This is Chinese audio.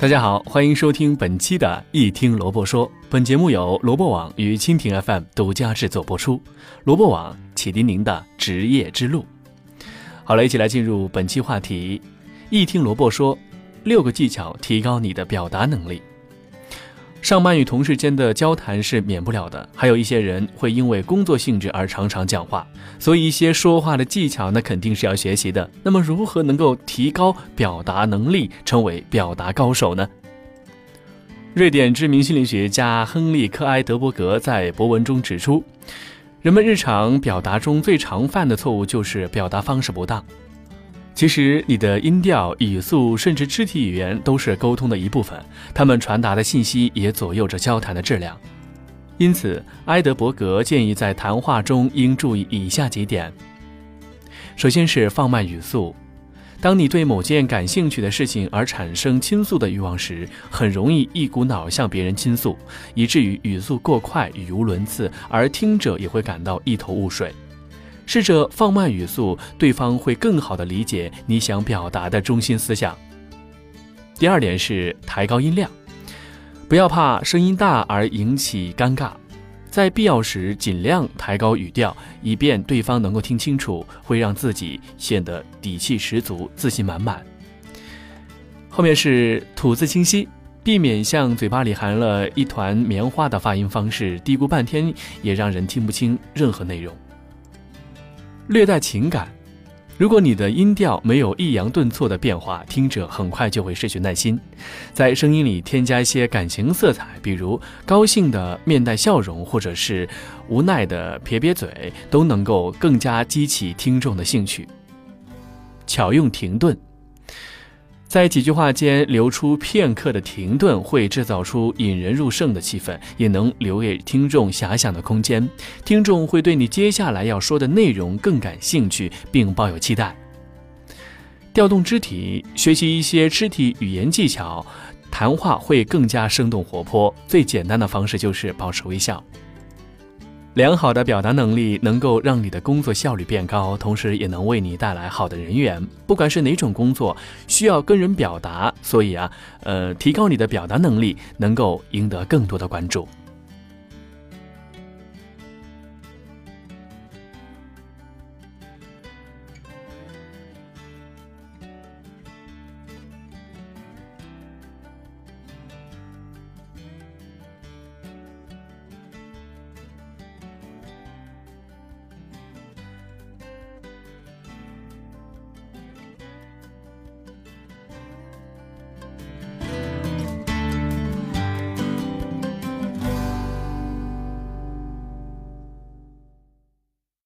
大家好，欢迎收听本期的《一听萝卜说》。本节目由萝卜网与蜻蜓 FM 独家制作播出。萝卜网启迪您的职业之路。好了，一起来进入本期话题。一听萝卜说，六个技巧提高你的表达能力。上班与同事间的交谈是免不了的，还有一些人会因为工作性质而常常讲话，所以一些说话的技巧那肯定是要学习的。那么如何能够提高表达能力，成为表达高手呢？瑞典知名心理学家亨利·克埃德伯格在博文中指出，人们日常表达中最常犯的错误就是表达方式不当。其实，你的音调、语速，甚至肢体语言都是沟通的一部分，他们传达的信息也左右着交谈的质量。因此，埃德伯格建议在谈话中应注意以下几点：首先是放慢语速。当你对某件感兴趣的事情而产生倾诉的欲望时，很容易一股脑向别人倾诉，以至于语速过快、语无伦次，而听者也会感到一头雾水。试着放慢语速，对方会更好地理解你想表达的中心思想。第二点是抬高音量，不要怕声音大而引起尴尬，在必要时尽量抬高语调，以便对方能够听清楚，会让自己显得底气十足、自信满满。后面是吐字清晰，避免像嘴巴里含了一团棉花的发音方式，嘀咕半天也让人听不清任何内容。略带情感，如果你的音调没有抑扬顿挫的变化，听者很快就会失去耐心。在声音里添加一些感情色彩，比如高兴的面带笑容，或者是无奈的撇撇嘴，都能够更加激起听众的兴趣。巧用停顿。在几句话间留出片刻的停顿，会制造出引人入胜的气氛，也能留给听众遐想的空间。听众会对你接下来要说的内容更感兴趣，并抱有期待。调动肢体，学习一些肢体语言技巧，谈话会更加生动活泼。最简单的方式就是保持微笑。良好的表达能力能够让你的工作效率变高，同时也能为你带来好的人缘。不管是哪种工作，需要跟人表达，所以啊，呃，提高你的表达能力，能够赢得更多的关注。